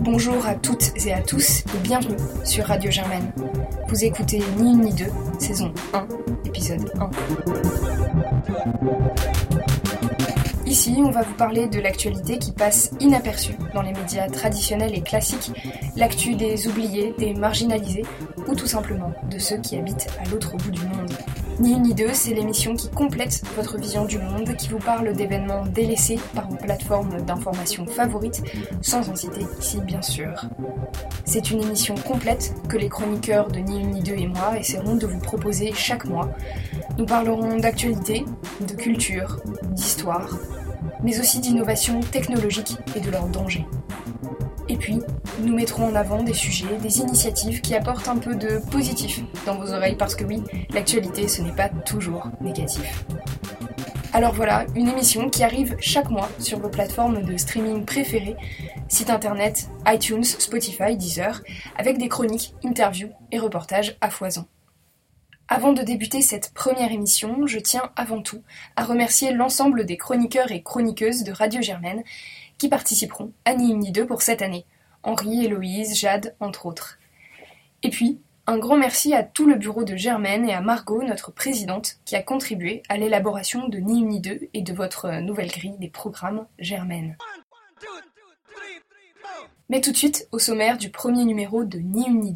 Bonjour à toutes et à tous et bienvenue sur Radio Germaine. Vous écoutez Ni une ni deux, saison 1, épisode 1. Ici, on va vous parler de l'actualité qui passe inaperçue dans les médias traditionnels et classiques, l'actu des oubliés, des marginalisés, ou tout simplement de ceux qui habitent à l'autre bout du monde. Ni une ni deux, c'est l'émission qui complète votre vision du monde, qui vous parle d'événements délaissés par vos plateformes d'information favorites, sans en citer ici bien sûr. C'est une émission complète que les chroniqueurs de Ni une ni deux et moi essaieront de vous proposer chaque mois. Nous parlerons d'actualité, de culture, d'histoire, mais aussi d'innovation technologique et de leurs dangers. Et puis, nous mettrons en avant des sujets, des initiatives qui apportent un peu de positif dans vos oreilles parce que oui, l'actualité ce n'est pas toujours négatif. Alors voilà, une émission qui arrive chaque mois sur vos plateformes de streaming préférées, site internet, iTunes, Spotify, Deezer, avec des chroniques, interviews et reportages à foison. Avant de débuter cette première émission, je tiens avant tout à remercier l'ensemble des chroniqueurs et chroniqueuses de Radio Germaine qui participeront à Ni une ni pour cette année. Henri, Héloïse, Jade, entre autres. Et puis, un grand merci à tout le bureau de Germaine et à Margot, notre présidente, qui a contribué à l'élaboration de Ni une ni et de votre nouvelle grille des programmes Germaine. Mais tout de suite, au sommaire du premier numéro de Ni une ni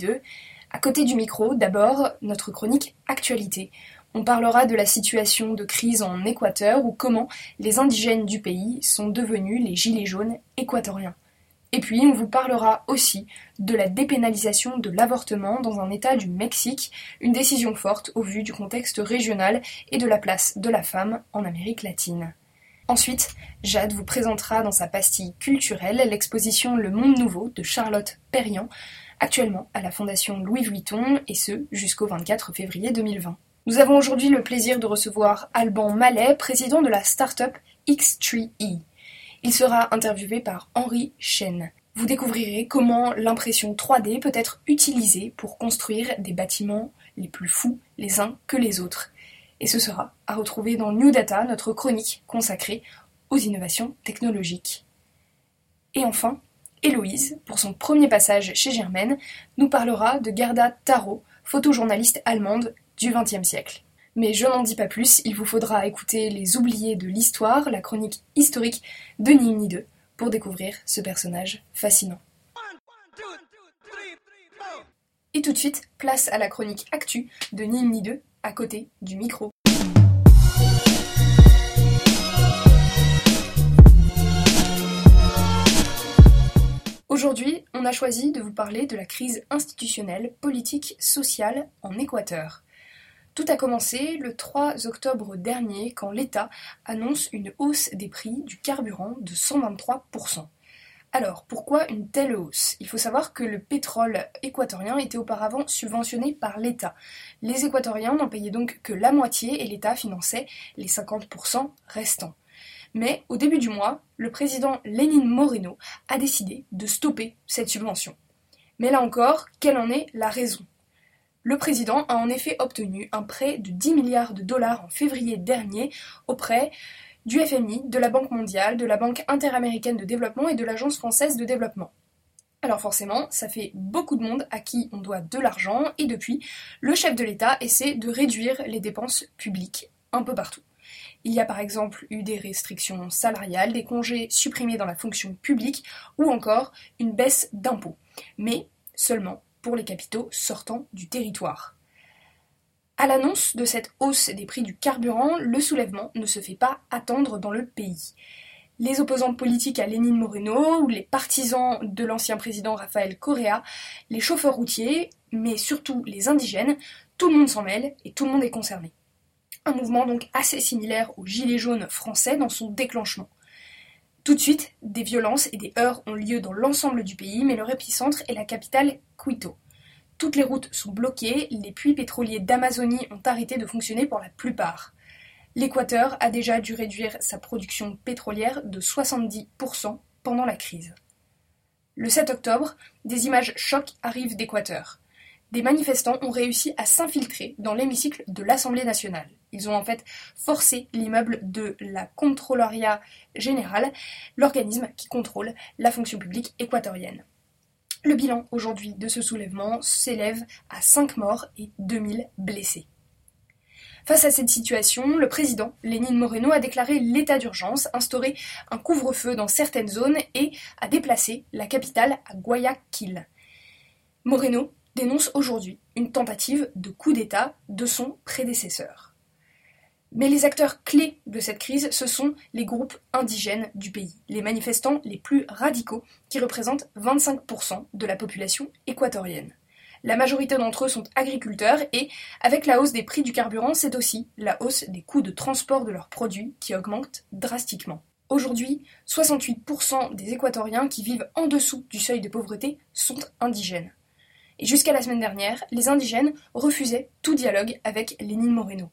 à côté du micro, d'abord, notre chronique Actualité. On parlera de la situation de crise en Équateur ou comment les indigènes du pays sont devenus les gilets jaunes équatoriens. Et puis on vous parlera aussi de la dépénalisation de l'avortement dans un État du Mexique, une décision forte au vu du contexte régional et de la place de la femme en Amérique latine. Ensuite, Jade vous présentera dans sa pastille culturelle l'exposition Le Monde Nouveau de Charlotte Perriand, actuellement à la Fondation Louis Vuitton, et ce jusqu'au 24 février 2020. Nous avons aujourd'hui le plaisir de recevoir Alban Mallet, président de la start-up X3E. Il sera interviewé par Henri Chen. Vous découvrirez comment l'impression 3D peut être utilisée pour construire des bâtiments les plus fous les uns que les autres. Et ce sera à retrouver dans New Data, notre chronique consacrée aux innovations technologiques. Et enfin, Héloïse, pour son premier passage chez Germaine, nous parlera de Gerda Tarot, photojournaliste allemande du XXe siècle. Mais je n'en dis pas plus, il vous faudra écouter Les Oubliés de l'Histoire, la chronique historique de Ni Ni 2, pour découvrir ce personnage fascinant. Et tout de suite, place à la chronique Actu de Ni Ni 2, à côté du micro. Aujourd'hui, on a choisi de vous parler de la crise institutionnelle, politique, sociale en Équateur. Tout a commencé le 3 octobre dernier quand l'État annonce une hausse des prix du carburant de 123%. Alors, pourquoi une telle hausse? Il faut savoir que le pétrole équatorien était auparavant subventionné par l'État. Les Équatoriens n'en payaient donc que la moitié et l'État finançait les 50% restants. Mais au début du mois, le président Lénine Moreno a décidé de stopper cette subvention. Mais là encore, quelle en est la raison? Le président a en effet obtenu un prêt de 10 milliards de dollars en février dernier auprès du FMI, de la Banque mondiale, de la Banque interaméricaine de développement et de l'Agence française de développement. Alors forcément, ça fait beaucoup de monde à qui on doit de l'argent et depuis, le chef de l'État essaie de réduire les dépenses publiques un peu partout. Il y a par exemple eu des restrictions salariales, des congés supprimés dans la fonction publique ou encore une baisse d'impôts. Mais seulement pour les capitaux sortant du territoire. À l'annonce de cette hausse des prix du carburant, le soulèvement ne se fait pas attendre dans le pays. Les opposants politiques à Lénine Moreno, les partisans de l'ancien président Rafael Correa, les chauffeurs routiers, mais surtout les indigènes, tout le monde s'en mêle et tout le monde est concerné. Un mouvement donc assez similaire aux Gilets jaunes français dans son déclenchement. Tout de suite, des violences et des heurts ont lieu dans l'ensemble du pays, mais leur épicentre est la capitale Quito. Toutes les routes sont bloquées, les puits pétroliers d'Amazonie ont arrêté de fonctionner pour la plupart. L'Équateur a déjà dû réduire sa production pétrolière de 70% pendant la crise. Le 7 octobre, des images chocs arrivent d'Équateur. Des manifestants ont réussi à s'infiltrer dans l'hémicycle de l'Assemblée nationale. Ils ont en fait forcé l'immeuble de la Contrôleria générale, l'organisme qui contrôle la fonction publique équatorienne. Le bilan aujourd'hui de ce soulèvement s'élève à 5 morts et 2000 blessés. Face à cette situation, le président Lénine Moreno a déclaré l'état d'urgence, instauré un couvre-feu dans certaines zones et a déplacé la capitale à Guayaquil. Moreno dénonce aujourd'hui une tentative de coup d'État de son prédécesseur. Mais les acteurs clés de cette crise, ce sont les groupes indigènes du pays, les manifestants les plus radicaux qui représentent 25% de la population équatorienne. La majorité d'entre eux sont agriculteurs et, avec la hausse des prix du carburant, c'est aussi la hausse des coûts de transport de leurs produits qui augmente drastiquement. Aujourd'hui, 68% des Équatoriens qui vivent en dessous du seuil de pauvreté sont indigènes. Et jusqu'à la semaine dernière, les indigènes refusaient tout dialogue avec Lénine Moreno.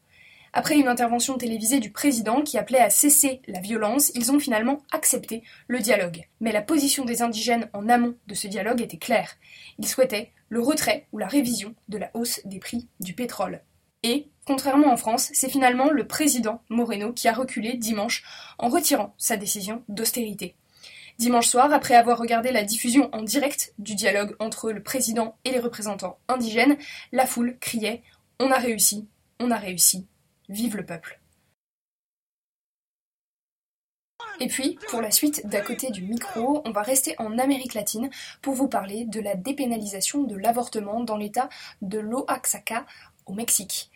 Après une intervention télévisée du président qui appelait à cesser la violence, ils ont finalement accepté le dialogue. Mais la position des indigènes en amont de ce dialogue était claire. Ils souhaitaient le retrait ou la révision de la hausse des prix du pétrole. Et, contrairement en France, c'est finalement le président Moreno qui a reculé dimanche en retirant sa décision d'austérité. Dimanche soir, après avoir regardé la diffusion en direct du dialogue entre le président et les représentants indigènes, la foule criait On a réussi, on a réussi, vive le peuple. Et puis, pour la suite, d'à côté du micro, on va rester en Amérique latine pour vous parler de la dépénalisation de l'avortement dans l'état de l'Oaxaca au Mexique.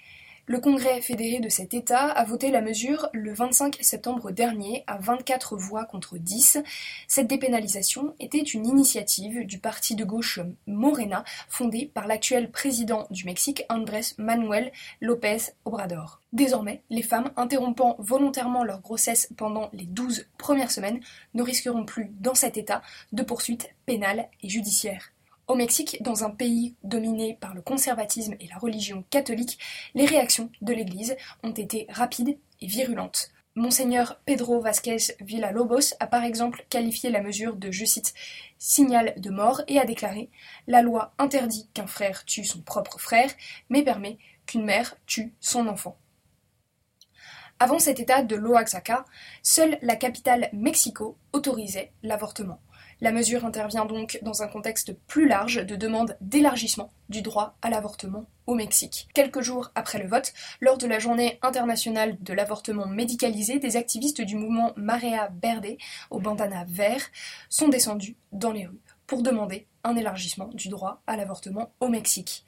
Le Congrès fédéré de cet État a voté la mesure le 25 septembre dernier à 24 voix contre 10. Cette dépénalisation était une initiative du parti de gauche Morena, fondé par l'actuel président du Mexique, Andrés Manuel López Obrador. Désormais, les femmes interrompant volontairement leur grossesse pendant les 12 premières semaines ne risqueront plus dans cet État de poursuites pénales et judiciaires. Au Mexique, dans un pays dominé par le conservatisme et la religion catholique, les réactions de l'Église ont été rapides et virulentes. Monseigneur Pedro Vázquez Villalobos a par exemple qualifié la mesure de, je cite, signal de mort et a déclaré La loi interdit qu'un frère tue son propre frère, mais permet qu'une mère tue son enfant. Avant cet état de l'Oaxaca, seule la capitale Mexico autorisait l'avortement. La mesure intervient donc dans un contexte plus large de demande d'élargissement du droit à l'avortement au Mexique. Quelques jours après le vote, lors de la journée internationale de l'avortement médicalisé, des activistes du mouvement Marea Verde, au bandana vert, sont descendus dans les rues pour demander un élargissement du droit à l'avortement au Mexique.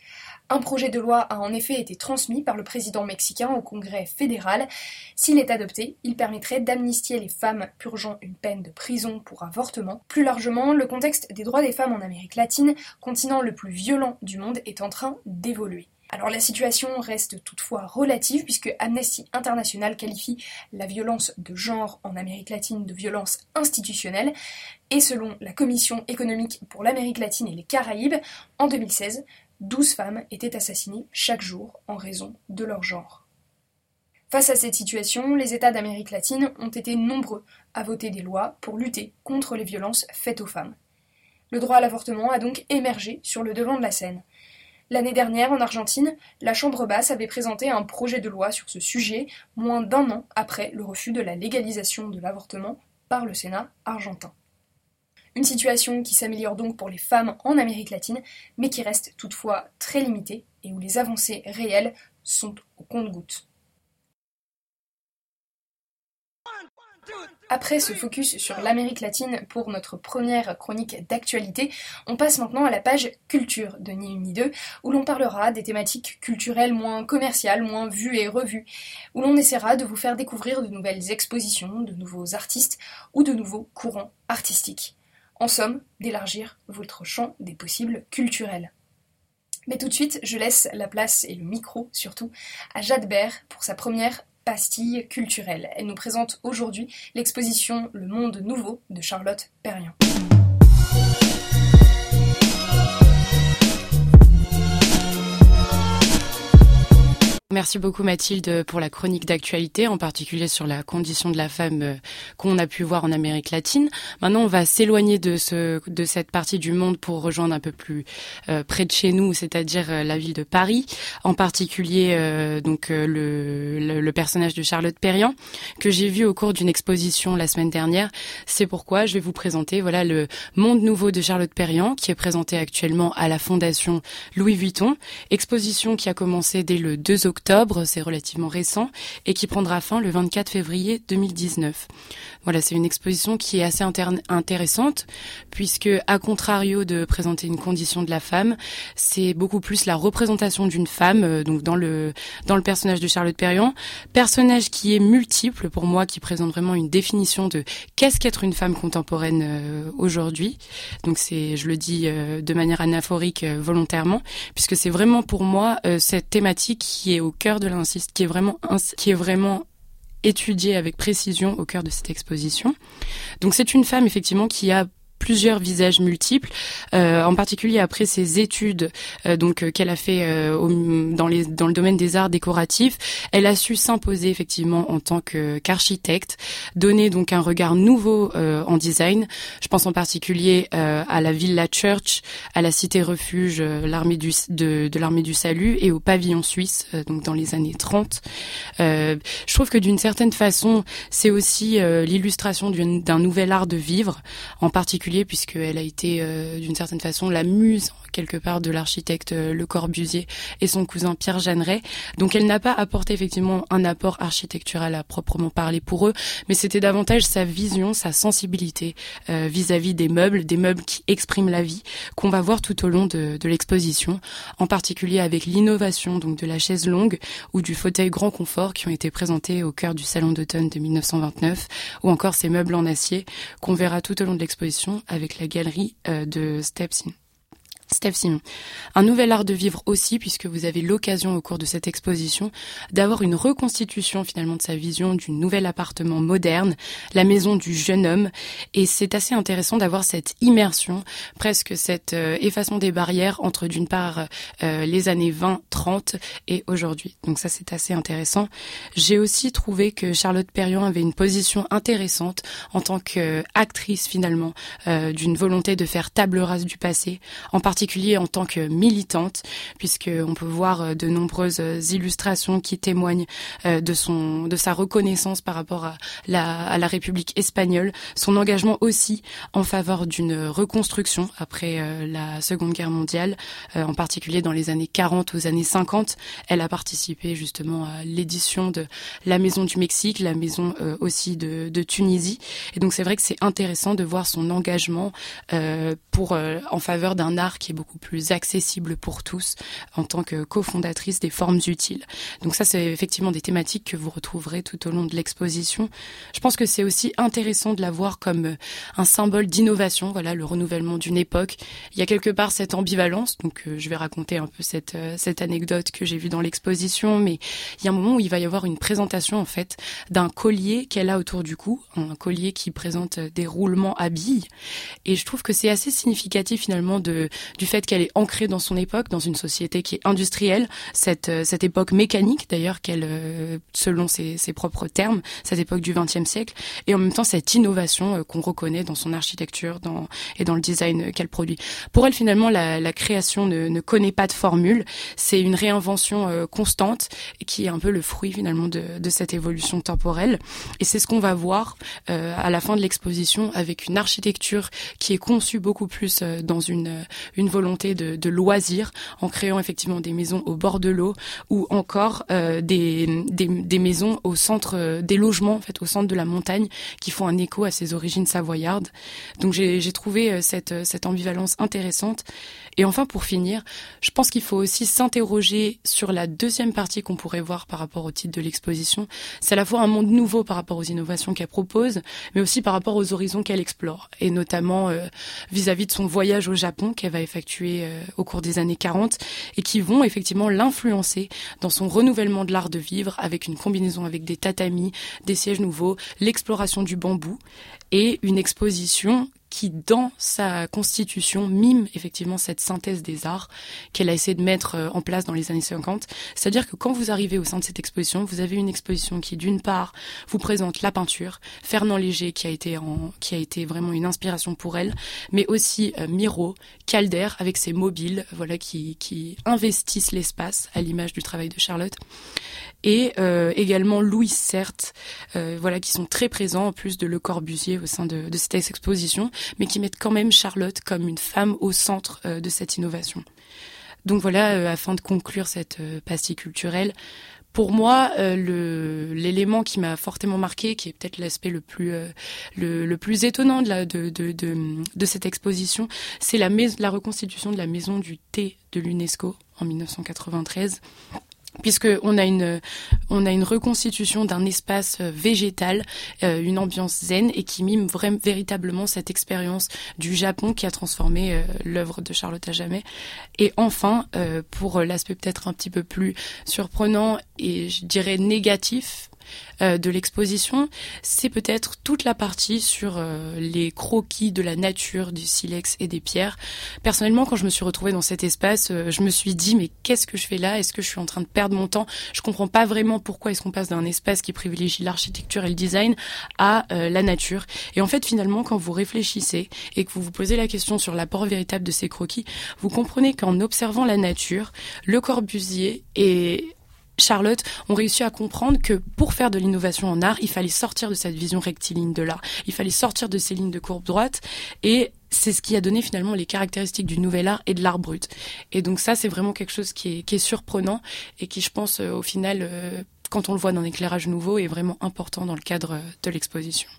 Un projet de loi a en effet été transmis par le président mexicain au Congrès fédéral. S'il est adopté, il permettrait d'amnistier les femmes purgeant une peine de prison pour avortement. Plus largement, le contexte des droits des femmes en Amérique latine, continent le plus violent du monde, est en train d'évoluer. Alors la situation reste toutefois relative puisque Amnesty International qualifie la violence de genre en Amérique latine de violence institutionnelle et selon la Commission économique pour l'Amérique latine et les Caraïbes, en 2016, 12 femmes étaient assassinées chaque jour en raison de leur genre. Face à cette situation, les États d'Amérique latine ont été nombreux à voter des lois pour lutter contre les violences faites aux femmes. Le droit à l'avortement a donc émergé sur le devant de la scène. L'année dernière, en Argentine, la Chambre basse avait présenté un projet de loi sur ce sujet, moins d'un an après le refus de la légalisation de l'avortement par le Sénat argentin. Une situation qui s'améliore donc pour les femmes en Amérique latine, mais qui reste toutefois très limitée et où les avancées réelles sont au compte-gouttes. Après ce focus sur l'Amérique latine pour notre première chronique d'actualité, on passe maintenant à la page culture de Ni une ni deux, où l'on parlera des thématiques culturelles moins commerciales, moins vues et revues, où l'on essaiera de vous faire découvrir de nouvelles expositions, de nouveaux artistes ou de nouveaux courants artistiques. En somme, d'élargir votre champ des possibles culturels. Mais tout de suite, je laisse la place et le micro surtout à Jade pour sa première pastille culturelle. Elle nous présente aujourd'hui l'exposition Le Monde Nouveau de Charlotte Perriand. Merci beaucoup Mathilde pour la chronique d'actualité, en particulier sur la condition de la femme euh, qu'on a pu voir en Amérique latine. Maintenant, on va s'éloigner de ce de cette partie du monde pour rejoindre un peu plus euh, près de chez nous, c'est-à-dire euh, la ville de Paris, en particulier donc le, le, personnage de Charlotte Perriand que j'ai vu au cours d'une exposition la semaine dernière. C'est pourquoi je vais vous présenter voilà le Monde nouveau de Charlotte Perriand qui est présenté actuellement à la Fondation Louis Vuitton, exposition qui a commencé dès le 2 octobre, c'est relativement récent, et qui prendra fin le 24 février 2019. Voilà, c'est une exposition qui est assez intéressante, puisque à contrario de présenter une condition de la femme, c'est beaucoup plus la représentation d'une femme, euh, donc dans le dans le personnage de Charlotte Perriand, personnage qui est multiple pour moi, qui présente vraiment une définition de qu'est-ce qu'être une femme contemporaine euh, aujourd'hui. Donc c'est, je le dis euh, de manière anaphorique volontairement, puisque c'est vraiment pour moi cette thématique qui est au cœur de l'insiste, qui est vraiment qui est vraiment étudiée avec précision au cœur de cette exposition. Donc c'est une femme effectivement qui a plusieurs visages multiples, euh, en particulier après ses études euh, donc euh, qu'elle a fait dans, les, dans le domaine des arts décoratifs, elle a su s'imposer effectivement en tant qu'architecte, donner donc un regard nouveau en design. Je pense en particulier à la Villa Church, à la cité refuge, l'armée du de, de l'armée du salut et au pavillon suisse donc dans les années 30. je trouve que d'une certaine façon, c'est aussi l'illustration d'un nouvel art de vivre, en particulier puisqu'elle a été euh, d'une certaine façon la muse quelque part de l'architecte euh, Le Corbusier et son cousin Pierre Jeanneret. Donc elle n'a pas apporté effectivement un apport architectural à proprement parler pour eux, mais c'était davantage sa vision, sa sensibilité euh, vis-à-vis des meubles, des meubles qui expriment la vie, qu'on va voir tout au long de, l'exposition, en particulier avec l'innovation de la chaise longue ou du fauteuil grand confort qui ont été présentés au cœur du salon d'automne de 1929, ou encore ces meubles en acier qu'on verra tout au long de l'exposition avec la galerie euh, de Stepsin. Steph Simon. Un nouvel art de vivre aussi, puisque vous avez l'occasion au cours de cette exposition d'avoir une reconstitution finalement de sa vision du nouvel appartement moderne, la maison du jeune homme. Et c'est assez intéressant d'avoir cette immersion, presque cet euh, des barrières entre d'une part euh, les années 20, 30 et aujourd'hui. Donc ça c'est assez intéressant. J'ai aussi trouvé que Charlotte Perriand avait une position intéressante en tant qu'actrice finalement euh, d'une volonté de faire table rase du passé, en en tant que militante, puisqu'on peut voir euh, de nombreuses euh, illustrations qui témoignent euh, de son, de sa reconnaissance par rapport à la, à la République espagnole, son engagement aussi en faveur d'une reconstruction après la Seconde Guerre mondiale, en particulier dans les années 40 aux années 50. Elle a participé justement à l'édition de la Maison du Mexique, la maison aussi de, de Tunisie. Et donc c'est vrai que c'est intéressant de voir son engagement pour en faveur d'un art qui qui est beaucoup plus accessible pour tous en tant que cofondatrice des formes utiles. Donc ça, c'est effectivement des thématiques que vous retrouverez tout au long de l'exposition. Je pense que c'est aussi intéressant de la voir comme euh, un symbole d'innovation, voilà, le renouvellement d'une époque. Il y a quelque part cette ambivalence, donc euh, je vais raconter un peu cette, euh, cette anecdote que j'ai vue dans l'exposition, mais il y a un moment où il va y avoir une présentation en fait d'un collier qu'elle a autour du cou, un collier qui présente des roulements à billes, et je trouve que c'est assez significatif finalement de, du fait qu'elle est ancrée dans son époque, dans une société qui est industrielle, cette, euh, cette époque mécanique d'ailleurs, qu'elle, euh, selon ses, ses, propres termes, cette époque du XXe siècle, et en même temps cette innovation euh, qu'on reconnaît dans son architecture dans, et dans le design qu'elle produit. Pour elle, finalement, la, la création ne, ne, connaît pas de formule, c'est une réinvention constante qui est un peu le fruit finalement de, de cette évolution temporelle. Et c'est ce qu'on va voir à la fin de l'exposition avec une architecture qui est conçue beaucoup plus dans une, une volonté de, de loisir en créant effectivement des maisons au bord de l'eau ou encore euh, des, des, maisons au centre, euh, des logements en fait au centre de la montagne qui font un écho à ses origines savoyardes. Donc j'ai trouvé euh, cette, cette ambivalence intéressante. Et enfin pour finir, je pense qu'il faut aussi s'interroger sur la deuxième partie qu'on pourrait voir par rapport au titre de l'exposition. C'est à la fois un monde nouveau par rapport aux innovations qu'elle propose, mais aussi par rapport aux horizons qu'elle explore, et notamment vis-à-vis -vis de son voyage au Japon qu'elle va effectuer euh, au cours des années 40 et qui vont effectivement l'influencer dans son renouvellement de l'art de vivre avec une combinaison avec des tatamis, des sièges nouveaux, l'exploration du bambou et une exposition qui, dans sa constitution, mime effectivement cette synthèse des arts qu'elle a essayé de mettre euh, en place dans les années 50. C'est-à-dire que quand vous arrivez au sein de cette exposition, vous avez une exposition qui, d'une part, vous présente la peinture, Fernand Léger qui a été qui a été vraiment une inspiration pour elle, mais aussi euh, Miro, Calder avec ses mobiles, voilà, qui, qui investissent l'espace à l'image du travail de Charlotte et euh, également Louis Certes, voilà, qui sont très présents en plus de Le Corbusier au sein de cette exposition, mais qui mettent quand même Charlotte comme une femme au centre euh, de cette innovation. Donc voilà, afin de conclure cette pastille culturelle, pour moi, euh, l'élément qui m'a fortement marqué, qui est peut-être l'aspect le plus le, plus étonnant de, la, de, de, de cette exposition, c'est la, la reconstitution de la maison du thé de l'UNESCO en 1993 puisque on a une on a une reconstitution d'un espace euh, végétal, euh, une ambiance zen et qui mime vraiment véritablement cette expérience du Japon qui a transformé euh, l'œuvre de Charlotte à jamais. Et enfin, pour l'aspect peut-être un petit peu plus surprenant et je dirais négatif, euh, de l'exposition, c'est peut-être toute la partie sur euh, les croquis de la nature, du silex et des pierres. Personnellement, quand je me suis retrouvée dans cet espace, euh, je me suis dit mais qu'est-ce que je fais là? Est-ce que je suis en train de perdre mon temps? Je comprends pas vraiment pourquoi est-ce qu'on passe d'un espace qui privilégie l'architecture et le design à la nature. Et en fait, finalement, quand vous réfléchissez et que vous vous posez la question sur l'apport véritable de ces croquis, vous comprenez qu'en observant la nature, Le Corbusier est Charlotte ont réussi à comprendre que pour faire de l'innovation en art, il fallait sortir de cette vision rectiligne de l'art. Il fallait sortir de ces lignes de courbe droite et c'est ce qui a donné finalement les caractéristiques du nouvel art et de l'art brut. Et donc ça, c'est vraiment quelque chose qui est, surprenant et qui, je pense, euh, au final, euh, quand on le voit d'un éclairage nouveau, est vraiment important dans le cadre euh, de l'exposition.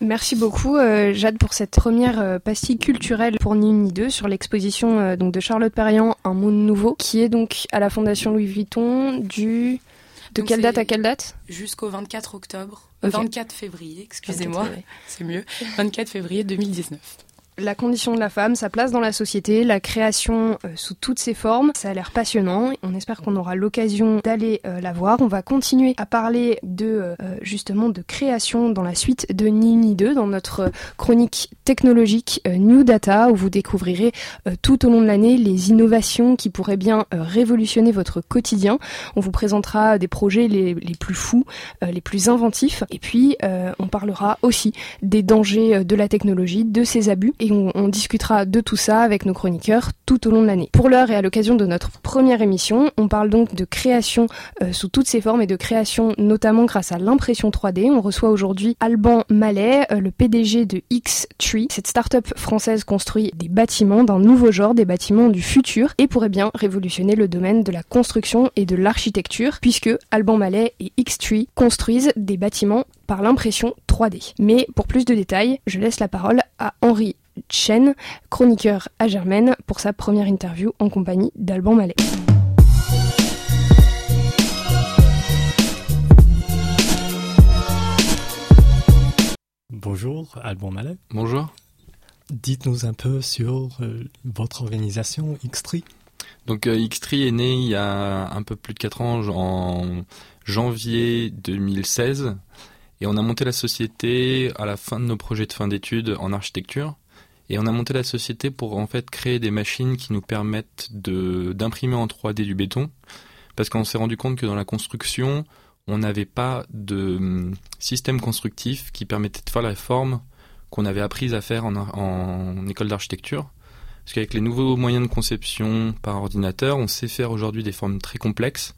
Merci beaucoup euh, Jade pour cette première euh, pastille culturelle pour ni une ni deux sur l'exposition euh, donc de Charlotte Perriand Un monde nouveau qui est donc à la Fondation Louis Vuitton du de quelle date à quelle date? Jusqu'au 24 octobre, 24 février, excusez-moi, c'est mieux, 24 février 2019 la condition de la femme, sa place dans la société, la création euh, sous toutes ses formes. Ça a l'air passionnant. On espère qu'on aura l'occasion d'aller euh, la voir. On va continuer à parler de euh, justement de création dans la suite de Nini 2 dans notre chronique technologique New Data où vous découvrirez tout au long de l'année les innovations qui pourraient bien révolutionner votre quotidien. On vous présentera des projets les, les plus fous, les plus inventifs et puis on parlera aussi des dangers de la technologie, de ses abus et on, discutera de tout ça avec nos chroniqueurs tout au long de l'année. Pour l'heure et à l'occasion de notre première émission, on parle donc de création euh, sous toutes ses formes et de création notamment grâce à l'impression 3D. On reçoit aujourd'hui Alban Mallet, euh, le PDG de X-Tree. Cette start-up française construit des bâtiments d'un nouveau genre, des bâtiments du futur et pourrait bien révolutionner le domaine de la construction et de l'architecture puisque Alban Mallet et X-Tree construisent des bâtiments par l'impression 3D. Mais pour plus de détails, je laisse la parole à Henri Chen, chroniqueur à Germaine, pour sa première interview en compagnie d'Alban Mallet. Bonjour, Alban Mallet. Bonjour. Dites-nous un peu sur euh, votre organisation Xtree. Donc euh, Xtree est né il y a un peu plus de 4 ans, en janvier 2016, et on a monté la société à la fin de nos projets de fin d'études en architecture. Et on a monté la société pour en fait créer des machines qui nous permettent d'imprimer en 3D du béton, parce qu'on s'est rendu compte que dans la construction, on n'avait pas de hum, système constructif qui permettait de faire la forme qu'on avait apprise à faire en, en école d'architecture. Parce qu'avec les nouveaux moyens de conception par ordinateur, on sait faire aujourd'hui des formes très complexes,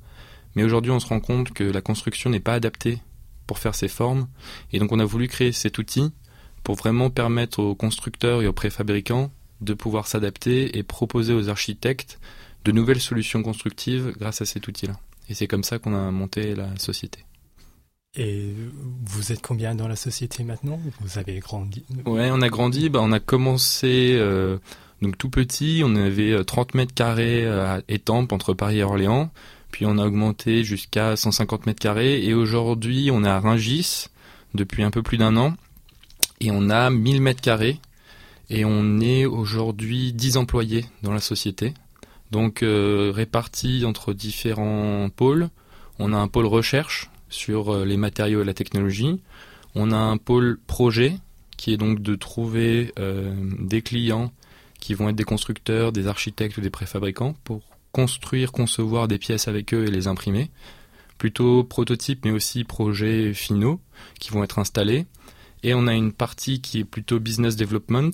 mais aujourd'hui on se rend compte que la construction n'est pas adaptée pour faire ces formes, et donc on a voulu créer cet outil pour vraiment permettre aux constructeurs et aux préfabricants de pouvoir s'adapter et proposer aux architectes de nouvelles solutions constructives grâce à cet outil-là. Et c'est comme ça qu'on a monté la société. Et vous êtes combien dans la société maintenant? Vous avez grandi? Ouais, on a grandi. Bah, on a commencé euh, donc tout petit. On avait 30 euh, mètres carrés à Étampes entre Paris et Orléans. Puis on a augmenté jusqu'à 150 mètres carrés. Et aujourd'hui, on est à Ringis depuis un peu plus d'un an et on a 1000 mètres carrés et on est aujourd'hui 10 employés dans la société. Donc euh, répartis entre différents pôles. On a un pôle recherche sur euh, les matériaux et la technologie. On a un pôle projet qui est donc de trouver euh, des clients qui vont être des constructeurs, des architectes ou des préfabricants pour construire, concevoir des pièces avec eux et les imprimer. Plutôt prototypes mais aussi projets finaux qui vont être installés. Et on a une partie qui est plutôt business development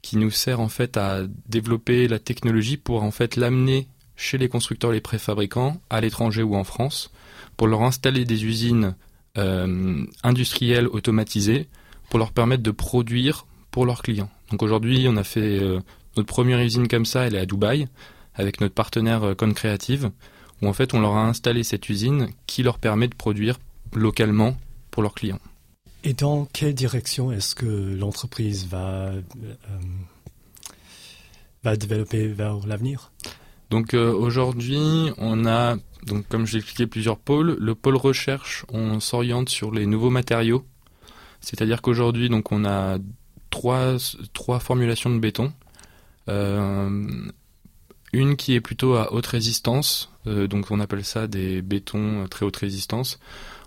qui nous sert en fait à développer la technologie pour en fait l'amener chez les constructeurs, les préfabricants, à l'étranger ou en France, pour leur installer des usines euh, industrielles automatisées, pour leur permettre de produire pour leurs clients. Donc aujourd'hui, on a fait euh, notre première usine comme ça, elle est à Dubaï, avec notre partenaire euh, Concreative, où en fait on leur a installé cette usine qui leur permet de produire localement pour leurs clients. Et dans quelle direction est-ce que l'entreprise va, euh, va développer vers l'avenir? Donc euh, aujourd'hui, on a, donc comme je l'ai expliqué, plusieurs pôles. Le pôle recherche, on s'oriente sur les nouveaux matériaux. C'est-à-dire qu'aujourd'hui, donc on a trois, trois formulations de béton. Euh, une qui est plutôt à haute résistance, donc on appelle ça des bétons très haute résistance.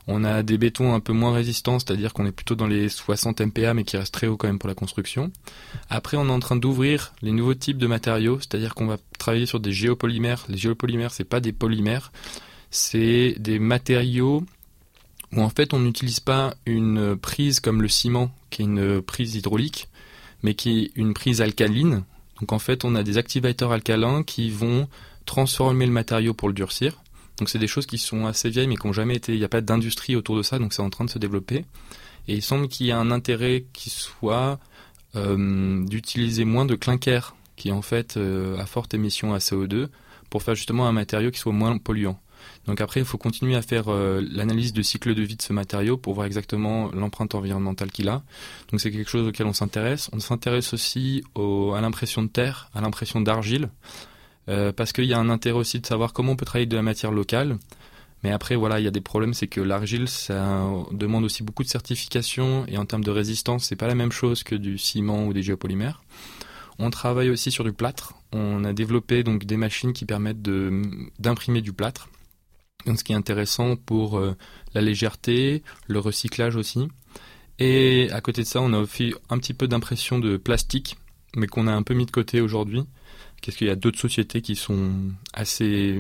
On a des bétons un peu moins résistants, c'est-à-dire qu'on est plutôt dans les 60 MPa, mais qui restent très haut quand même pour la construction. Après, on est en train d'ouvrir les nouveaux types de matériaux, c'est-à-dire qu'on va travailler sur des géopolymères. Les géopolymères, c'est pas des polymères, c'est des matériaux où en fait on n'utilise pas une prise comme le ciment, qui est une prise hydraulique, mais qui est une prise alcaline. Donc en fait, on a des activateurs alcalins qui vont transformer le matériau pour le durcir. Donc c'est des choses qui sont assez vieilles mais qui n'ont jamais été, il n'y a pas d'industrie autour de ça, donc c'est en train de se développer. Et il semble qu'il y a un intérêt qui soit euh, d'utiliser moins de clinker, qui en fait euh, à forte émission à CO2, pour faire justement un matériau qui soit moins polluant. Donc après, il faut continuer à faire euh, l'analyse de cycle de vie de ce matériau pour voir exactement l'empreinte environnementale qu'il a. Donc c'est quelque chose auquel on s'intéresse. On s'intéresse aussi à l'impression de terre, à l'impression d'argile. Euh, parce qu'il y a un intérêt aussi de savoir comment on peut travailler de la matière locale. Mais après, voilà, il y a des problèmes, c'est que l'argile, ça demande aussi beaucoup de certification et en termes de résistance, c'est pas la même chose que du ciment ou des géopolymères. On travaille aussi sur du plâtre. On a développé donc des machines qui permettent d'imprimer du plâtre. Donc, ce qui est intéressant pour euh, la légèreté, le recyclage aussi. Et à côté de ça, on a aussi un petit peu d'impression de plastique, mais qu'on a un peu mis de côté aujourd'hui Qu'est-ce qu'il y a d'autres sociétés qui sont assez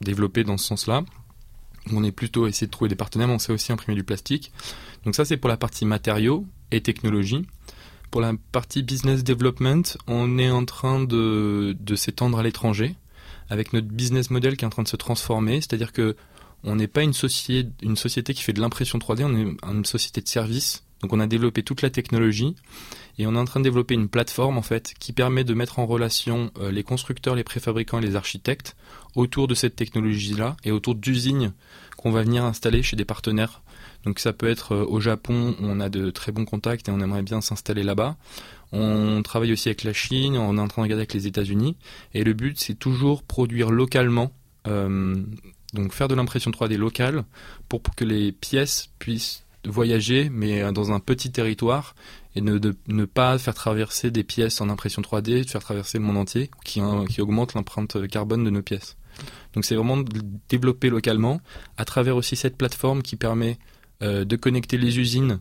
développées dans ce sens-là On est plutôt essayé de trouver des partenaires, mais on sait aussi imprimer du plastique. Donc ça, c'est pour la partie matériaux et technologie. Pour la partie business development, on est en train de s'étendre à l'étranger avec notre business model qui est en train de se transformer. C'est-à-dire que on n'est pas une société, qui fait de l'impression 3D, on est une société de service. Donc on a développé toute la technologie et on est en train de développer une plateforme en fait qui permet de mettre en relation euh, les constructeurs, les préfabricants et les architectes autour de cette technologie-là et autour d'usines qu'on va venir installer chez des partenaires. Donc ça peut être euh, au Japon, on a de très bons contacts et on aimerait bien s'installer là-bas. On travaille aussi avec la Chine, on est en train de regarder avec les États-Unis. Et le but, c'est toujours produire localement, euh, donc faire de l'impression 3D locale pour que les pièces puissent voyager, mais dans un petit territoire et ne, pas faire traverser des pièces en impression 3D, de faire traverser le monde entier, qui, qui augmente l'empreinte carbone de nos pièces. Donc c'est vraiment développer localement, à travers aussi cette plateforme qui permet euh, de connecter les usines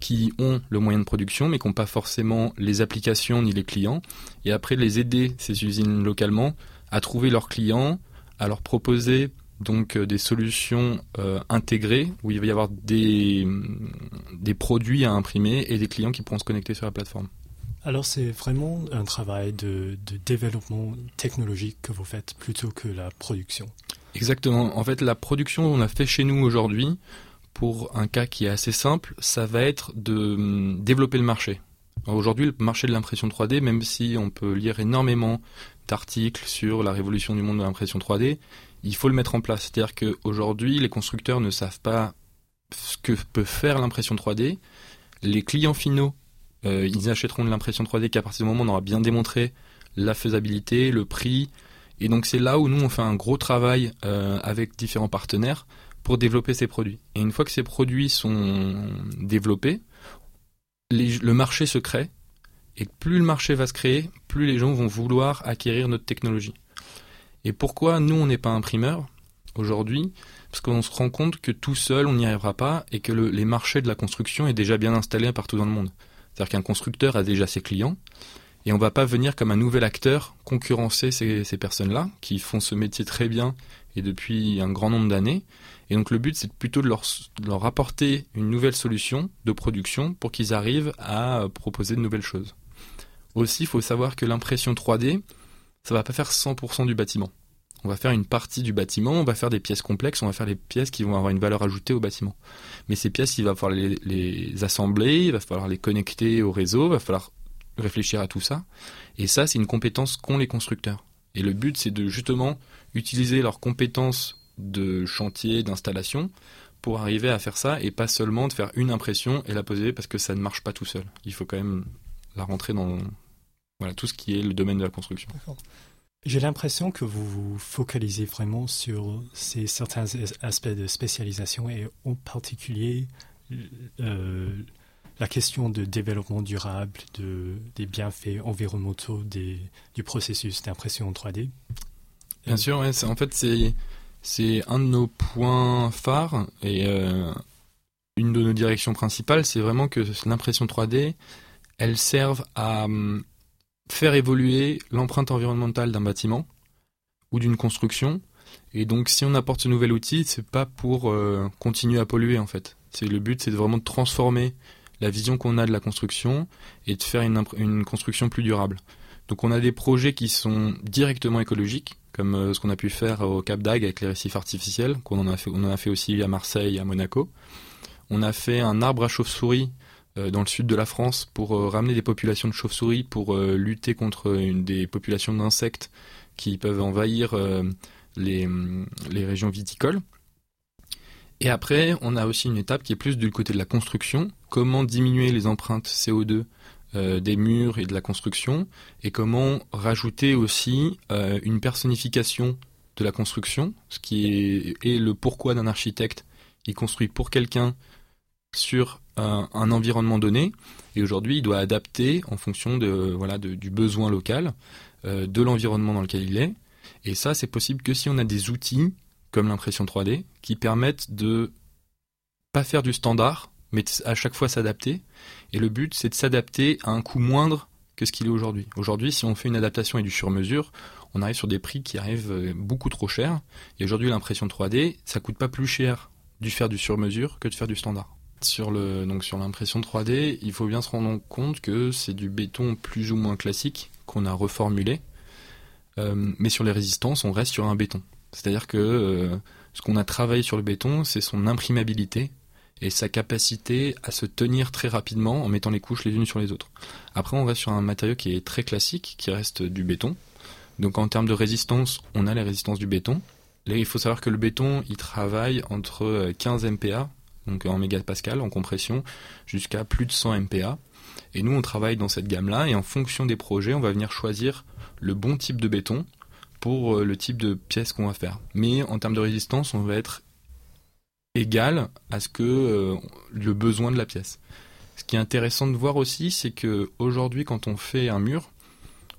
qui ont le moyen de production, mais qui n'ont pas forcément les applications ni les clients, et après les aider, ces usines localement, à trouver leurs clients, à leur proposer donc euh, des solutions euh, intégrées où il va y avoir des, des produits à imprimer et des clients qui pourront se connecter sur la plateforme. Alors c'est vraiment un travail de, de, développement technologique que vous faites plutôt que la production. Exactement. En fait, la production on a fait chez nous aujourd'hui, pour un cas qui est assez simple, ça va être de hum, développer le marché. Aujourd'hui, le marché de l'impression 3D, même si on peut lire énormément d'articles sur la révolution du monde de l'impression 3D, il faut le mettre en place. C'est-à-dire qu'aujourd'hui, les constructeurs ne savent pas ce que peut faire l'impression 3D. Les clients finaux, euh, ils achèteront de l'impression 3D qu'à partir du moment où on aura bien démontré la faisabilité, le prix. Et donc c'est là où nous, on fait un gros travail euh, avec différents partenaires pour développer ces produits. Et une fois que ces produits sont développés, le marché se crée. Et plus le marché va se créer, plus les gens vont vouloir acquérir notre technologie. Et pourquoi nous, on n'est pas imprimeur aujourd'hui, parce qu'on se rend compte que tout seul, on n'y arrivera pas et que les marchés de la construction est déjà bien installé partout dans le monde. C'est-à-dire qu'un constructeur a déjà ses clients et on va pas venir comme un nouvel acteur concurrencer ces, ces personnes-là qui font ce métier très bien depuis un grand nombre d'années. Et donc le but, c'est plutôt de leur, apporter une nouvelle solution de production pour qu'ils arrivent à proposer de nouvelles choses. Aussi, il faut savoir que l'impression 3D, ça va pas faire 100% du bâtiment. On va faire une partie du bâtiment, on va faire des pièces complexes, on va faire les pièces qui vont avoir une valeur ajoutée au bâtiment. Mais ces pièces, il va falloir les, les assembler, il va falloir les connecter au réseau, il va falloir réfléchir à tout ça. Et ça, c'est une compétence qu'ont les constructeurs. Et le but, c'est de justement utiliser leurs compétences de chantier, d'installation, pour arriver à faire ça et pas seulement de faire une impression et la poser parce que ça ne marche pas tout seul. Il faut quand même la rentrer dans voilà, tout ce qui est le domaine de la construction. J'ai l'impression que vous vous focalisez vraiment sur ces certains aspects de spécialisation et en particulier euh, la question de développement durable, de, des bienfaits environnementaux des, du processus d'impression en 3D. Bien sûr, en fait c'est un de nos points phares et euh, une de nos directions principales, c'est vraiment que l'impression 3D, elle serve à hum, faire évoluer l'empreinte environnementale d'un bâtiment ou d'une construction. Et donc, si on apporte ce nouvel outil, c'est pas pour euh, continuer à polluer en fait. C'est le but, c'est vraiment de transformer la vision qu'on a de la construction et de faire une construction plus durable. Donc, on a des projets qui sont directement écologiques, comme euh, ce qu'on a pu faire au Cap d'Agde avec les récifs artificiels, qu'on en a fait, aussi à Marseille et à Monaco. On a fait un arbre à chauve-souris euh, dans le sud de la France pour euh, ramener des populations de chauves-souris pour lutter contre des populations d'insectes qui peuvent envahir les, les régions viticoles. Et après, on a aussi une étape qui est plus du côté de la construction, comment diminuer les empreintes CO2 euh, des murs et de la construction, et comment rajouter aussi euh, une personnification de la construction, ce qui est, le pourquoi d'un architecte. Il construit pour quelqu'un sur un, environnement donné, et aujourd'hui il doit adapter en fonction de, voilà, du besoin local, euh, de l'environnement dans lequel il est. Et ça, c'est possible que si on a des outils comme l'impression 3D qui permettent de pas faire du standard, mais à chaque fois s'adapter. Et le but, c'est de s'adapter à un coût moindre que ce qu'il est aujourd'hui. Aujourd'hui, si on fait une adaptation et du sur-mesure, on arrive sur des prix qui arrivent euh, beaucoup trop chers. Et aujourd'hui, l'impression 3D, ça coûte pas plus cher de faire du sur-mesure que de faire du standard. Sur l'impression 3D, il faut bien se rendre compte que c'est du béton plus ou moins classique qu'on a reformulé. Euh, mais sur les résistances, on reste sur un béton. C'est-à-dire que euh, ce qu'on a travaillé sur le béton, c'est son imprimabilité, et sa capacité à se tenir très rapidement en mettant les couches les unes sur les autres. Après, on reste sur un matériau qui est très classique, qui reste du béton. Donc en termes de résistance, on a les résistances du béton. Il faut savoir que le béton, il travaille entre 15 euh, MPa, donc en mégapascal en compression, jusqu'à plus de 100 MPa. Et nous, on travaille dans cette gamme-là, et en fonction des projets, on va venir choisir le bon type de béton pour euh, le type de pièce qu'on va faire. Mais en termes de résistance, on va être égal à ce que euh, le besoin de la pièce. Ce qui est intéressant de voir aussi, c'est que aujourd'hui, quand on fait un mur,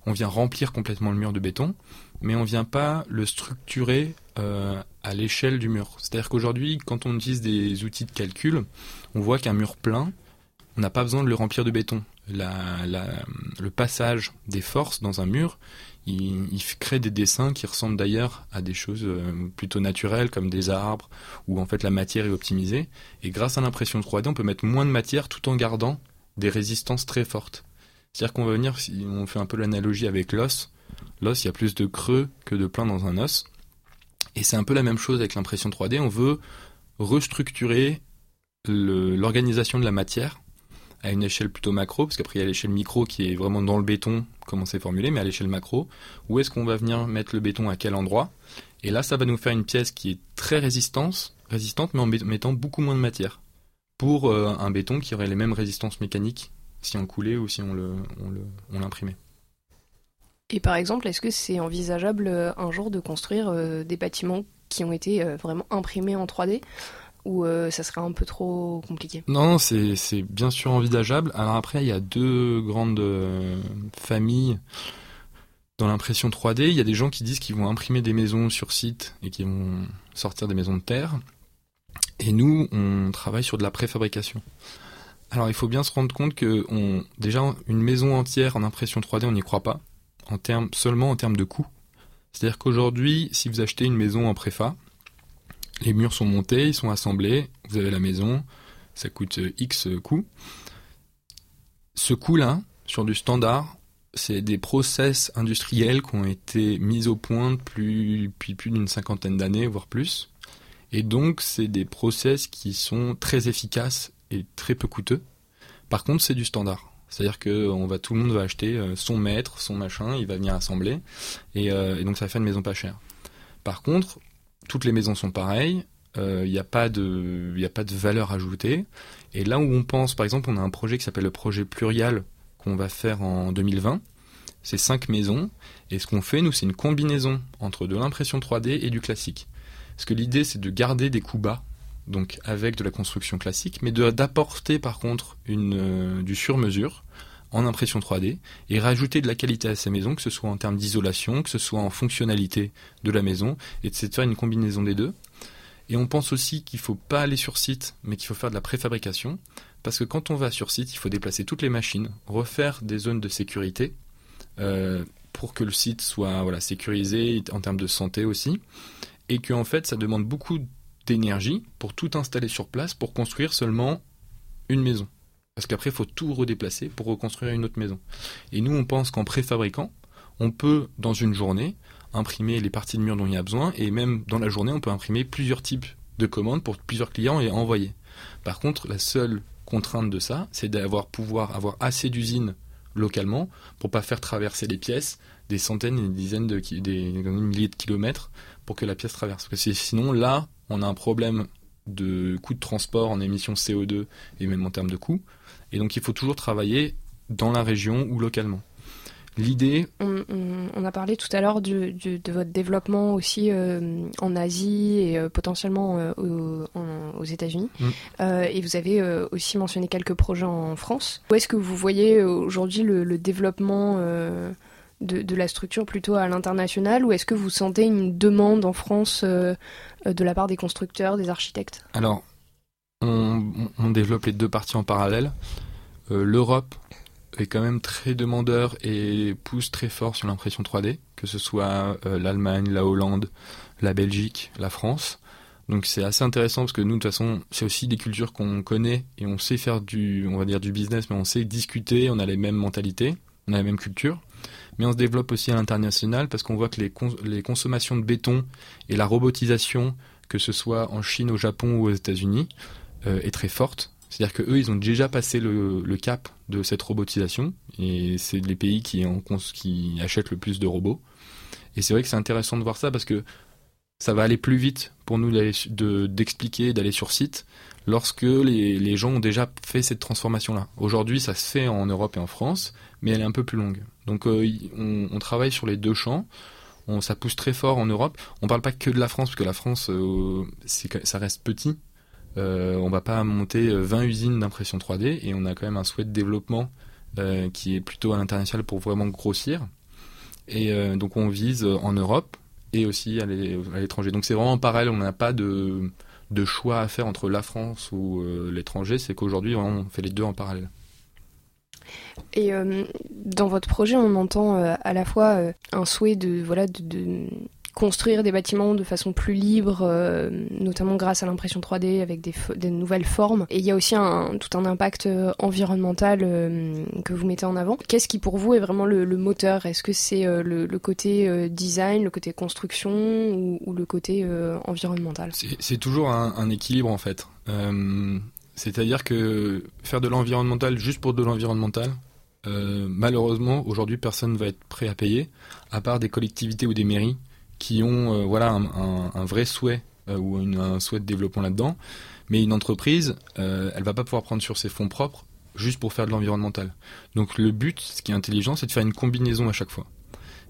on vient remplir complètement le mur de béton, mais on vient pas le structurer euh, à l'échelle du mur. C'est-à-dire qu'aujourd'hui, quand on utilise des outils de calcul, on voit qu'un mur plein, on n'a pas besoin de le remplir de béton. le passage des forces dans un mur, il, crée des dessins qui ressemblent d'ailleurs à des choses euh, plutôt naturelles comme des arbres où en fait la matière est optimisée. Et grâce à l'impression 3D, on peut mettre moins de matière tout en gardant des résistances très fortes. C'est-à-dire qu'on va venir, si on fait un peu l'analogie avec l'os, l'os il y a plus de creux que de plein dans un os. Et c'est un peu la même chose avec l'impression 3D. On veut restructurer l'organisation de la matière à une échelle plutôt macro, parce qu'après il y a l'échelle micro qui est vraiment dans le béton, comment c'est formulé, mais à l'échelle macro, où est-ce qu'on va venir mettre le béton à quel endroit? Et là, ça va nous faire une pièce qui est très résistante, mais en mettant beaucoup moins de matière, pour euh, un béton qui aurait les mêmes résistances mécaniques si on coulait ou si on l'imprimait. On Et par exemple, est-ce que c'est envisageable euh, un jour de construire euh, des bâtiments qui ont été vraiment imprimés en 3D ou euh, ça serait un peu trop compliqué? Non, c'est bien sûr envisageable. Alors après, il y a deux grandes euh, familles Dans l'impression 3D, il y a des gens qui disent qu'ils vont imprimer des maisons sur site et qui vont sortir des maisons de terre. Et nous, on travaille sur de la préfabrication. Alors il faut bien se rendre compte que on, déjà une maison entière en impression 3D, on n'y croit pas, en termes, seulement en termes de coût. C'est-à-dire qu'aujourd'hui, si vous achetez une maison en préfa, les murs sont montés, ils sont assemblés, vous avez la maison, ça coûte X coûts. Ce coût-là, sur du standard, c'est des process industriels qui ont été mis au point depuis plus d'une cinquantaine d'années, voire plus. Et donc, c'est des process qui sont très efficaces et très peu coûteux. Par contre, c'est du standard. C'est-à-dire que tout le monde va acheter euh, son mètre, son machin, il va venir assembler, et, euh, et donc ça fait une maison pas chère. Par contre, toutes les maisons sont pareilles, il euh, n'y a pas de, valeur ajoutée. Et là où on pense, par exemple, on a un projet qui s'appelle le projet Plurial qu'on va faire en 2020. C'est cinq maisons, et ce qu'on fait, nous, c'est une combinaison entre de l'impression 3D et du classique. Parce que l'idée, c'est de garder des coups bas, donc avec de la construction classique, mais d'apporter par contre euh, du sur-mesure en impression 3D et rajouter de la qualité à ces maisons, que ce soit en termes d'isolation, que ce soit en fonctionnalité de la maison, et de faire une combinaison des deux. Et on pense aussi qu'il ne faut pas aller sur site, mais qu'il faut faire de la préfabrication, parce que quand on va sur site, il faut déplacer toutes les machines, refaire des zones de sécurité, euh, pour que le site soit sécurisé en termes de santé aussi et que en fait ça demande beaucoup d'énergie pour tout installer sur place pour construire seulement une maison. Parce qu'après, il faut tout redéplacer pour reconstruire une autre maison. Et nous, on pense qu'en préfabriquant, on peut, dans une journée, imprimer les parties de mur dont il y a besoin, et même dans la journée, on peut imprimer plusieurs types de commandes pour plusieurs clients et envoyer. Par contre, la seule contrainte de ça, c'est d'avoir pouvoir avoir assez d'usines localement pour pas faire traverser les pièces des centaines et des dizaines de milliers de kilomètres pour que la pièce traverse. Parce que sinon, là, on a un problème de coût de transport en émissions CO2 et même en termes de coûts. Et donc, il faut toujours travailler dans la région ou localement. L'idée. On, a parlé tout à l'heure de votre développement aussi euh, en Asie et euh, potentiellement euh, aux, États-Unis. Mm. et vous avez aussi mentionné quelques projets en France. Où est-ce que vous voyez aujourd'hui le, développement de, la structure plutôt à l'international? Ou est-ce que vous sentez une demande en France de la part des constructeurs, des architectes? Alors, on, développe les deux parties en parallèle. Euh, L'Europe est quand même très demandeur et pousse très fort sur l'impression 3D, que ce soit l'Allemagne, la Hollande, la Belgique, la France. Donc c'est assez intéressant parce que nous de toute façon c'est aussi des cultures qu'on connaît et on sait faire du on va dire du business mais on sait discuter, on a les mêmes mentalités, on a la même culture mais on se développe aussi à l'international parce qu'on voit que les, les consommations de béton et la robotisation, que ce soit en Chine, au Japon ou aux États-Unis, euh, est très forte. C'est-à-dire qu'eux, ils ont déjà passé le, cap de cette robotisation, et c'est les pays qui achètent le plus de robots. Et c'est vrai que c'est intéressant de voir ça parce que ça va aller plus vite pour nous d'expliquer, d'aller sur site, lorsque les, les, gens ont déjà fait cette transformation-là. Aujourd'hui, ça se fait en Europe et en France, mais elle est un peu plus longue. Donc euh, on, travaille sur les deux champs. On, ça pousse très fort en Europe. On ne parle pas que de la France, parce que la France, euh, ça reste petit. Euh, on va pas monter 20 usines d'impression 3D et on a quand même un souhait de développement qui est plutôt à l'international pour vraiment grossir. Et donc on vise en Europe et aussi à l'étranger. Donc c'est vraiment pareil, on n'a pas de, choix à faire entre la France ou l'étranger, c'est qu'aujourd'hui on fait les deux en parallèle. Et euh, dans votre projet, on entend euh, à la fois euh, un souhait de, voilà, de, construire des bâtiments de façon plus libre, notamment grâce à l'impression 3D avec des, nouvelles formes. Et il y a aussi tout un impact environnemental que vous mettez en avant. Qu'est-ce qui pour vous est vraiment le, moteur? Est-ce que c'est le, côté design, le côté construction ou, le côté environnemental? C'est toujours un, équilibre en fait. C'est-à-dire que faire de l'environnemental juste pour de l'environnemental, euh, malheureusement, aujourd'hui, personne ne va être prêt à payer, à part des collectivités ou des mairies qui ont euh, voilà un, vrai souhait euh, ou un souhait de développement là-dedans. Mais une entreprise, elle va pas pouvoir prendre sur ses fonds propres juste pour faire de l'environnemental. Donc le but, ce qui est intelligent, c'est de faire une combinaison à chaque fois.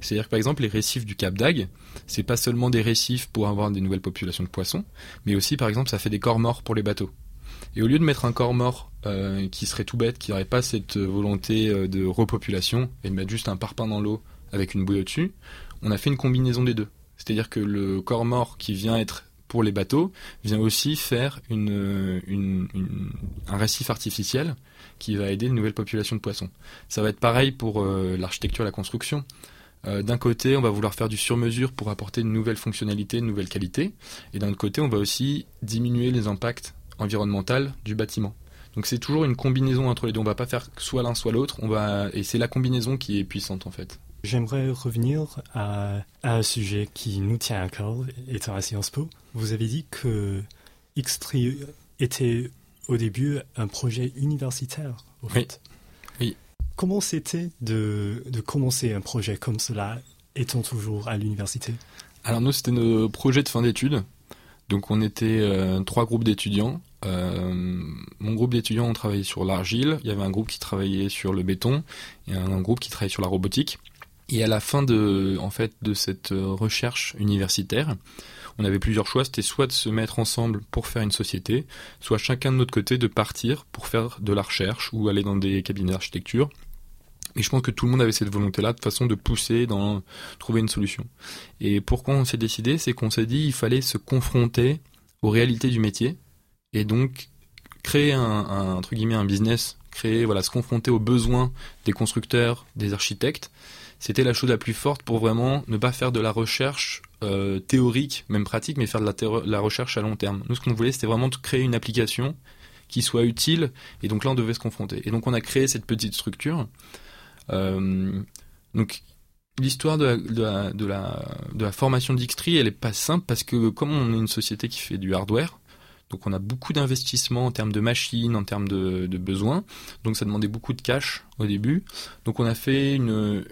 C'est-à-dire que par exemple, les récifs du Cap d'Agde, c'est pas seulement des récifs pour avoir des nouvelles populations de poissons, mais aussi par exemple, ça fait des corps morts pour les bateaux. Et au lieu de mettre un corps mort qui serait tout bête, qui n'aurait pas cette volonté de repopulation, et de mettre juste un parpaing dans l'eau avec une bouée au-dessus, on a fait une combinaison des deux. C'est-à-dire que le corps mort qui vient être pour les bateaux vient aussi faire un récif artificiel qui va aider une nouvelle population de poissons. Ça va être pareil pour euh, l'architecture et la construction. Euh, d'un côté, on va vouloir faire du sur-mesure pour apporter une nouvelle fonctionnalité, une nouvelle qualité, et d'un autre côté, on va aussi diminuer les impacts environnementaux du bâtiment. Donc c'est toujours une combinaison entre les deux. On va pas faire soit l'un soit l'autre. Et c'est la combinaison qui est puissante en fait. J'aimerais revenir à, un sujet qui nous tient à cœur, étant à Sciences Po. Vous avez dit que X3 était au début un projet universitaire, au oui. fait. Oui. Comment c'était de, de, commencer un projet comme cela, étant toujours à l'université? Alors nous, c'était nos projets de fin d'études. Donc on était euh, trois groupes d'étudiants. Euh, mon groupe d'étudiants, on travaillait sur l'argile. Il y avait un groupe qui travaillait sur le béton et un groupe qui travaillait sur la robotique. Et à la fin de, en fait, de cette euh, recherche universitaire, on avait plusieurs choix. C'était soit de se mettre ensemble pour faire une société, soit chacun de notre côté de partir pour faire de la recherche ou aller dans des cabinets d'architecture. Et je pense que tout le monde avait cette volonté-là de façon de pousser dans trouver une solution. Et pourquoi on s'est décidé, c'est qu'on s'est dit il fallait se confronter aux réalités du métier et donc créer un, un entre guillemets un business, créer voilà se confronter aux besoins des constructeurs, des architectes c'était la chose la plus forte pour vraiment ne pas faire de la recherche euh, théorique, même pratique, mais faire de la, recherche à long terme. Nous, ce qu'on voulait, c'était vraiment créer une application qui soit utile, et donc là, on devait se confronter. Et donc, on a créé cette petite structure. Euh, donc, l'histoire de la, de, la, de, la, de la formation d'Xtree, elle est pas simple parce que comme on est une société qui fait du hardware, donc on a beaucoup d'investissements en termes de machines, en termes de, besoins. Donc ça demandait beaucoup de cash au début. Donc on a fait une...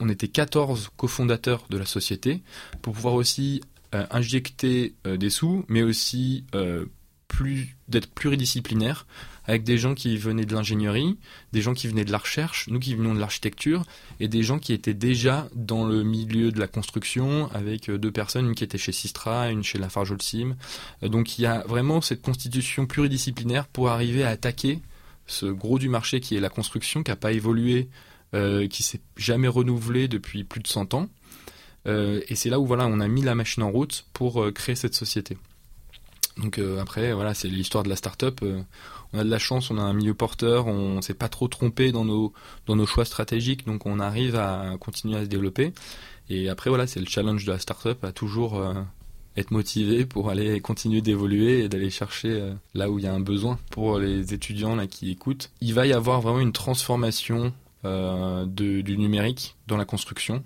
On était 14 cofondateurs de la société pour pouvoir aussi euh, injecter euh, des sous, mais aussi euh, plus d'être pluridisciplinaire avec des gens qui venaient de l'ingénierie, des gens qui venaient de la recherche, nous qui venions de l'architecture, et des gens qui étaient déjà dans le milieu de la construction, avec euh, deux personnes, une qui était chez Sistra, une chez Lafarge-Holcim. Euh, donc il y a vraiment cette constitution pluridisciplinaire pour arriver à attaquer ce gros du marché qui est la construction, qui n'a pas évolué, euh, qui s'est jamais renouvelé depuis plus de 100 ans. Euh, et c'est là où voilà, on a mis la machine en route pour créer cette société. Donc après, voilà, c'est l'histoire de la start-up on a de la chance, on a un milieu porteur, on s'est pas trop trompé dans nos choix stratégiques, donc on arrive à continuer à se développer. Et après voilà, c'est le challenge de la startup à toujours euh, être motivé pour aller continuer d'évoluer et d'aller chercher euh, là où il y a un besoin. Pour les étudiants là qui écoutent, il va y avoir vraiment une transformation euh, du numérique dans la construction.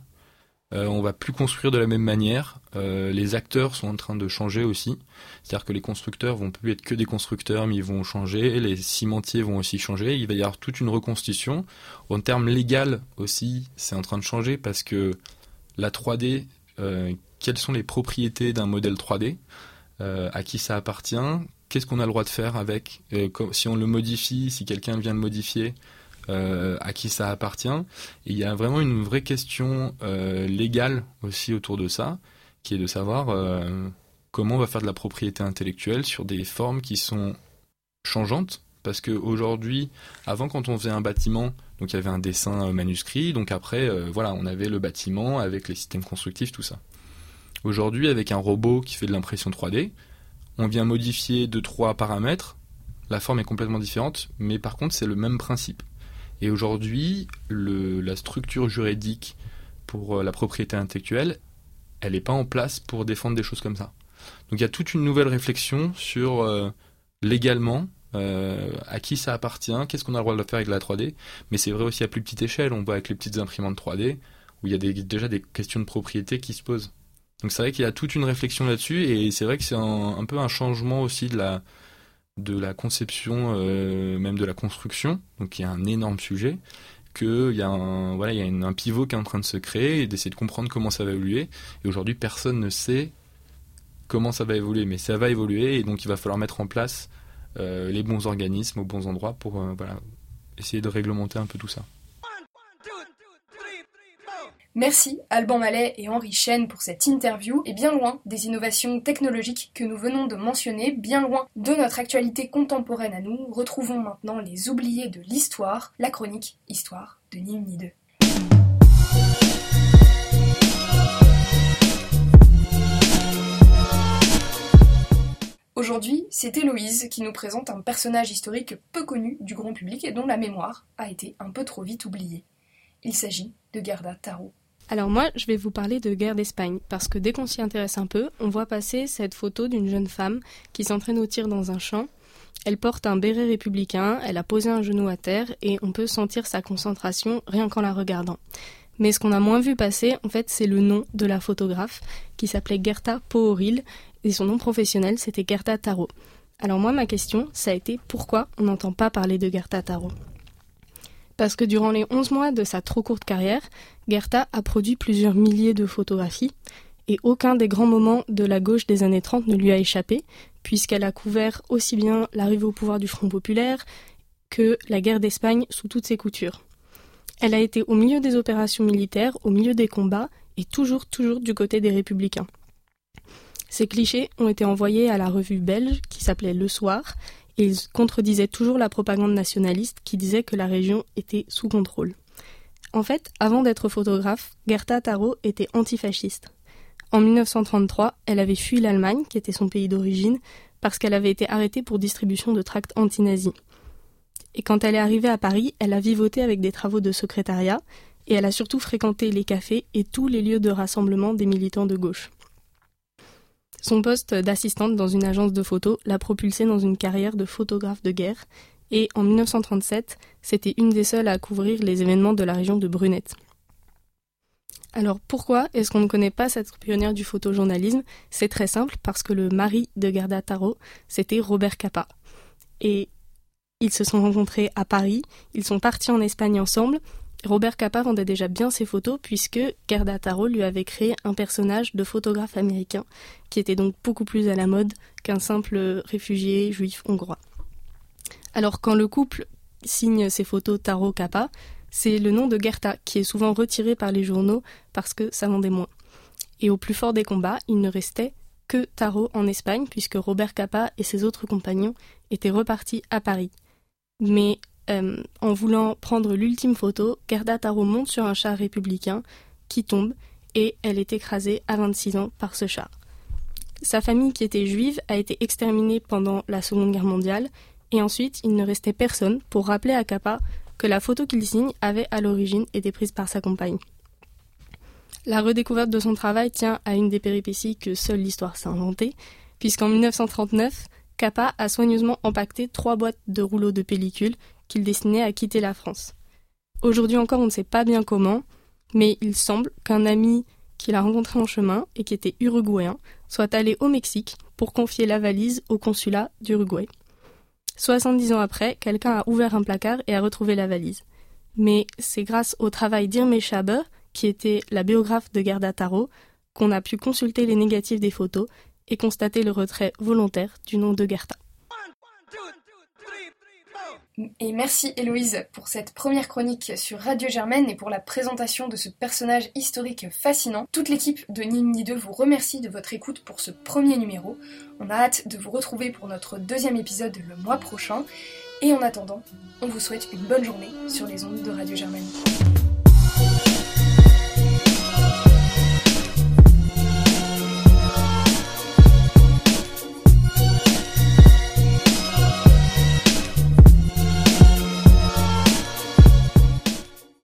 Euh, on va plus construire de la même manière. Euh, les acteurs sont en train de changer aussi. C'est-à-dire que les constructeurs vont plus être que des constructeurs, mais ils vont changer. Les cimentiers vont aussi changer. Il va y avoir toute une reconstitution. En termes légal aussi, c'est en train de changer parce que la 3D, euh, quelles sont les propriétés d'un modèle 3D À qui ça appartient Qu'est-ce qu'on a le droit de faire avec Si on le modifie, si quelqu'un vient le modifier, euh, à qui ça appartient. Et il y a vraiment une vraie question euh, légale aussi autour de ça, qui est de savoir euh, comment on va faire de la propriété intellectuelle sur des formes qui sont changeantes. Parce qu'aujourd'hui, avant quand on faisait un bâtiment, donc il y avait un dessin manuscrit, donc après, voilà, on avait le bâtiment avec les systèmes constructifs, tout ça. Aujourd'hui, avec un robot qui fait de l'impression 3D, on vient modifier deux trois paramètres, la forme est complètement différente, mais par contre c'est le même principe. Et aujourd'hui, la structure juridique pour euh, la propriété intellectuelle, elle n'est pas en place pour défendre des choses comme ça. Donc il y a toute une nouvelle réflexion sur euh, légalement euh, à qui ça appartient, qu'est-ce qu'on a le droit de faire avec la 3D, mais c'est vrai aussi à plus petite échelle, on voit avec les petites imprimantes 3D, où il y a déjà des questions de propriété qui se posent. Donc c'est vrai qu'il y a toute une réflexion là-dessus, et c'est vrai que c'est un, peu un changement aussi de la, de la conception, euh, même de la construction, donc il y a un énorme sujet, qu'il y a, un, pivot qui est en train de se créer et d'essayer de comprendre comment ça va évoluer. Et aujourd'hui, personne ne sait comment ça va évoluer, mais ça va évoluer et donc il va falloir mettre en place euh, les bons organismes aux bons endroits pour euh, voilà, essayer de réglementer un peu tout ça. Merci Alban Mallet et Henri Chen pour cette interview et bien loin des innovations technologiques que nous venons de mentionner, bien loin de notre actualité contemporaine à nous, retrouvons maintenant les oubliés de l'histoire, la chronique Histoire de ni deux. Aujourd'hui, c'est Héloïse qui nous présente un personnage historique peu connu du grand public et dont la mémoire a été un peu trop vite oubliée. Il s'agit de Gerda Taro. Alors moi, je vais vous parler de guerre d'Espagne, parce que dès qu'on s'y intéresse un peu, on voit passer cette photo d'une jeune femme qui s'entraîne au tir dans un champ. Elle porte un béret républicain, elle a posé un genou à terre, et on peut sentir sa concentration rien qu'en la regardant. Mais ce qu'on a moins vu passer, en fait, c'est le nom de la photographe, qui s'appelait Gerta Pooril, et son nom professionnel, c'était Gerta Taro. Alors moi, ma question, ça a été pourquoi on n'entend pas parler de Gerta Taro Parce que durant les 11 mois de sa trop courte carrière, Gerta a produit plusieurs milliers de photographies, et aucun des grands moments de la gauche des années 30 ne lui a échappé, puisqu'elle a couvert aussi bien l'arrivée au pouvoir du Front populaire que la guerre d'Espagne sous toutes ses coutures. Elle a été au milieu des opérations militaires, au milieu des combats, et toujours, toujours du côté des républicains. Ces clichés ont été envoyés à la revue belge qui s'appelait Le Soir ils contredisaient toujours la propagande nationaliste qui disait que la région était sous contrôle. En fait, avant d'être photographe, Gerta Taro était antifasciste. En 1933, elle avait fui l'Allemagne, qui était son pays d'origine, parce qu'elle avait été arrêtée pour distribution de tracts anti-nazis. Et quand elle est arrivée à Paris, elle a vivoté avec des travaux de secrétariat, et elle a surtout fréquenté les cafés et tous les lieux de rassemblement des militants de gauche. Son poste d'assistante dans une agence de photos l'a propulsée dans une carrière de photographe de guerre et en 1937, c'était une des seules à couvrir les événements de la région de Brunette. Alors pourquoi est-ce qu'on ne connaît pas cette pionnière du photojournalisme? C'est très simple, parce que le mari de Gerda Taro, c'était Robert Capa. Et ils se sont rencontrés à Paris, ils sont partis en Espagne ensemble, Robert Capa vendait déjà bien ses photos puisque Gerda Taro lui avait créé un personnage de photographe américain qui était donc beaucoup plus à la mode qu'un simple réfugié juif hongrois. Alors quand le couple signe ses photos Taro Capa, c'est le nom de Gerta qui est souvent retiré par les journaux parce que ça vendait moins. Et au plus fort des combats, il ne restait que Taro en Espagne puisque Robert Capa et ses autres compagnons étaient repartis à Paris. Mais euh, en voulant prendre l'ultime photo, Gerda Taro monte sur un char républicain qui tombe et elle est écrasée à 26 ans par ce char. Sa famille, qui était juive, a été exterminée pendant la Seconde Guerre mondiale et ensuite il ne restait personne pour rappeler à Kappa que la photo qu'il signe avait à l'origine été prise par sa compagne. La redécouverte de son travail tient à une des péripéties que seule l'histoire s'est inventée, puisqu'en 1939, Kappa a soigneusement empaqueté trois boîtes de rouleaux de pellicule qu'il destinait à quitter la France. Aujourd'hui encore, on ne sait pas bien comment, mais il semble qu'un ami qu'il a rencontré en chemin et qui était uruguayen soit allé au Mexique pour confier la valise au consulat d'Uruguay. 70 ans après, quelqu'un a ouvert un placard et a retrouvé la valise. Mais c'est grâce au travail d'Irme Schaber, qui était la biographe de Gerda Taro, qu'on a pu consulter les négatifs des photos et constater le retrait volontaire du nom de Gerda. Et merci Héloïse pour cette première chronique sur Radio Germaine et pour la présentation de ce personnage historique fascinant. Toute l'équipe de Ni 2 vous remercie de votre écoute pour ce premier numéro. On a hâte de vous retrouver pour notre deuxième épisode le mois prochain. Et en attendant, on vous souhaite une bonne journée sur les ondes de Radio Germaine.